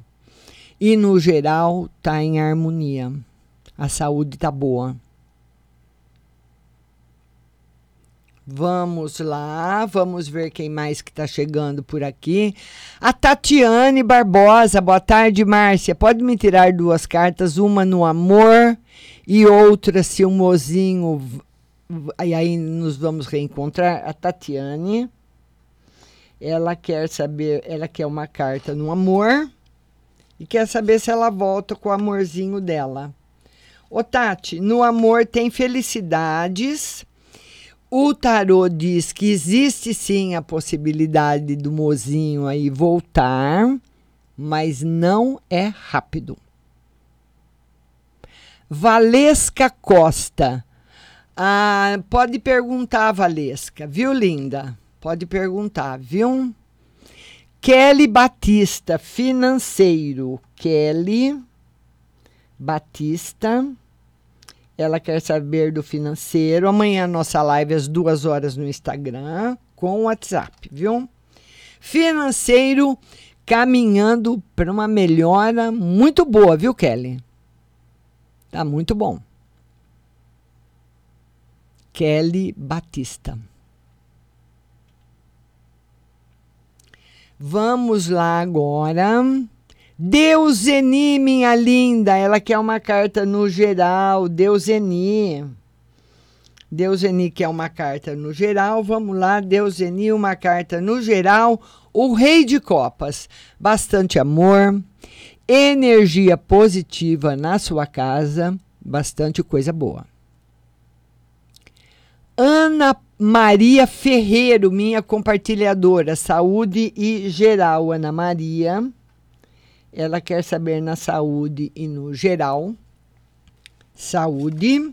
E no geral, tá em harmonia. A saúde tá boa. Vamos lá, vamos ver quem mais que está chegando por aqui. A Tatiane Barbosa, boa tarde, Márcia. Pode me tirar duas cartas, uma no amor e outra se o mozinho. E aí nos vamos reencontrar. A Tatiane ela quer saber, ela quer uma carta no amor e quer saber se ela volta com o amorzinho dela. Ô Tati, no amor tem felicidades o tarô diz que existe sim a possibilidade do mozinho aí voltar, mas não é rápido. Valesca Costa. Ah, pode perguntar, Valesca, viu, linda? Pode perguntar, viu? Kelly Batista, financeiro. Kelly Batista ela quer saber do financeiro. Amanhã nossa live às duas horas no Instagram com o WhatsApp, viu? Financeiro caminhando para uma melhora muito boa, viu, Kelly? Tá muito bom. Kelly Batista. Vamos lá agora. Deuseni, minha linda, ela quer uma carta no geral. Deuseni. Deuseni quer uma carta no geral. Vamos lá, Deuseni, uma carta no geral. O Rei de Copas. Bastante amor, energia positiva na sua casa, bastante coisa boa. Ana Maria Ferreiro, minha compartilhadora, saúde e geral, Ana Maria. Ela quer saber na saúde e no geral. Saúde.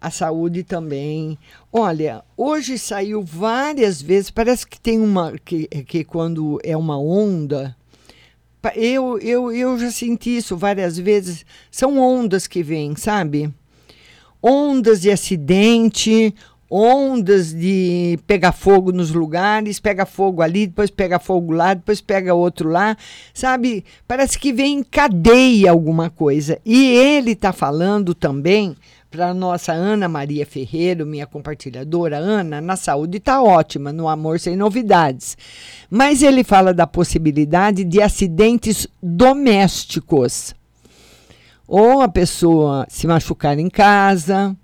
A saúde também. Olha, hoje saiu várias vezes, parece que tem uma. que, que quando é uma onda. Eu, eu, eu já senti isso várias vezes. São ondas que vêm, sabe? Ondas de acidente, ondas de pegar fogo nos lugares, pega fogo ali, depois pega fogo lá, depois pega outro lá, sabe? Parece que vem em cadeia alguma coisa. E ele está falando também para nossa Ana Maria Ferreira, minha compartilhadora, Ana, na saúde está ótima, no amor sem novidades. Mas ele fala da possibilidade de acidentes domésticos. Ou a pessoa se machucar em casa,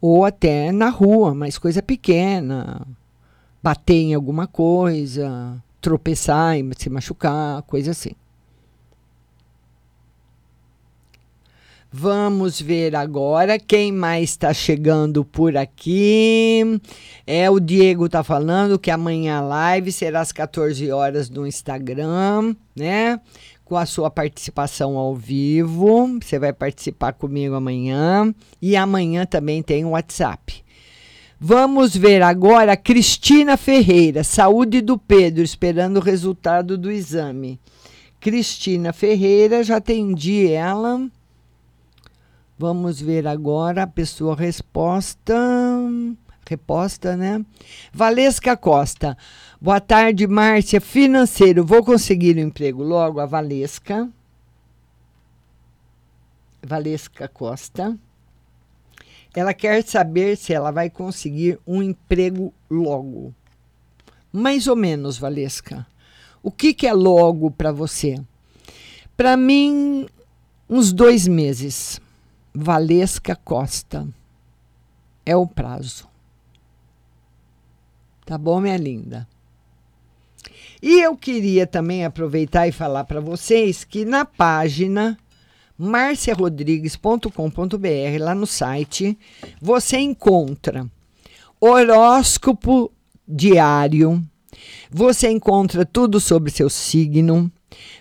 ou até na rua, mas coisa pequena, bater em alguma coisa, tropeçar e se machucar, coisa assim. Vamos ver agora quem mais está chegando por aqui. É o Diego tá falando que amanhã a live será às 14 horas no Instagram, né? Com a sua participação ao vivo. Você vai participar comigo amanhã. E amanhã também tem o WhatsApp. Vamos ver agora Cristina Ferreira, saúde do Pedro, esperando o resultado do exame. Cristina Ferreira, já atendi ela. Vamos ver agora a pessoa resposta. Reposta, né? Valesca Costa. Boa tarde, Márcia. Financeiro, vou conseguir um emprego logo? A Valesca. Valesca Costa. Ela quer saber se ela vai conseguir um emprego logo. Mais ou menos, Valesca. O que, que é logo para você? Para mim, uns dois meses. Valesca Costa. É o prazo. Tá bom, minha linda? E eu queria também aproveitar e falar para vocês que na página marciarodrigues.com.br, lá no site, você encontra horóscopo diário, você encontra tudo sobre seu signo,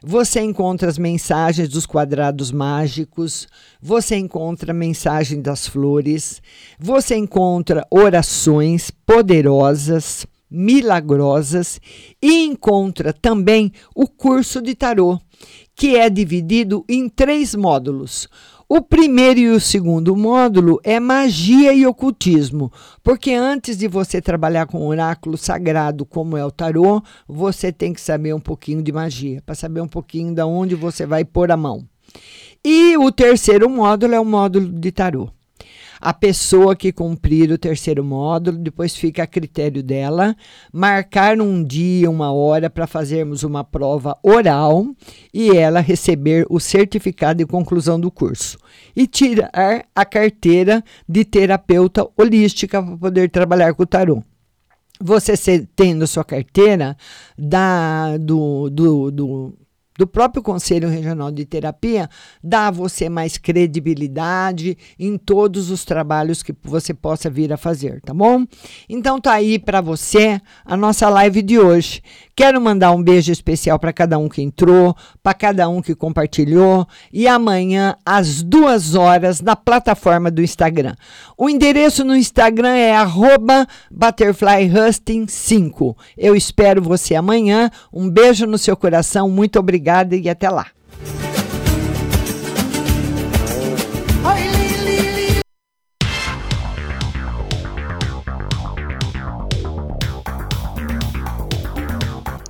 você encontra as mensagens dos quadrados mágicos, você encontra a mensagem das flores, você encontra orações poderosas milagrosas e encontra também o curso de tarô, que é dividido em três módulos. O primeiro e o segundo módulo é magia e ocultismo, porque antes de você trabalhar com um oráculo sagrado como é o tarô, você tem que saber um pouquinho de magia, para saber um pouquinho de onde você vai pôr a mão. E o terceiro módulo é o módulo de tarô. A pessoa que cumprir o terceiro módulo, depois fica a critério dela, marcar um dia, uma hora para fazermos uma prova oral e ela receber o certificado de conclusão do curso. E tirar a carteira de terapeuta holística para poder trabalhar com o tarô você tendo sua carteira da, do, do, do, do próprio Conselho Regional de Terapia dá a você mais credibilidade em todos os trabalhos que você possa vir a fazer, tá bom? Então tá aí para você a nossa live de hoje. Quero mandar um beijo especial para cada um que entrou, para cada um que compartilhou e amanhã às duas horas na plataforma do Instagram. O endereço no Instagram é butterflyhusting5. Eu espero você amanhã. Um beijo no seu coração. Muito obrigada e até lá.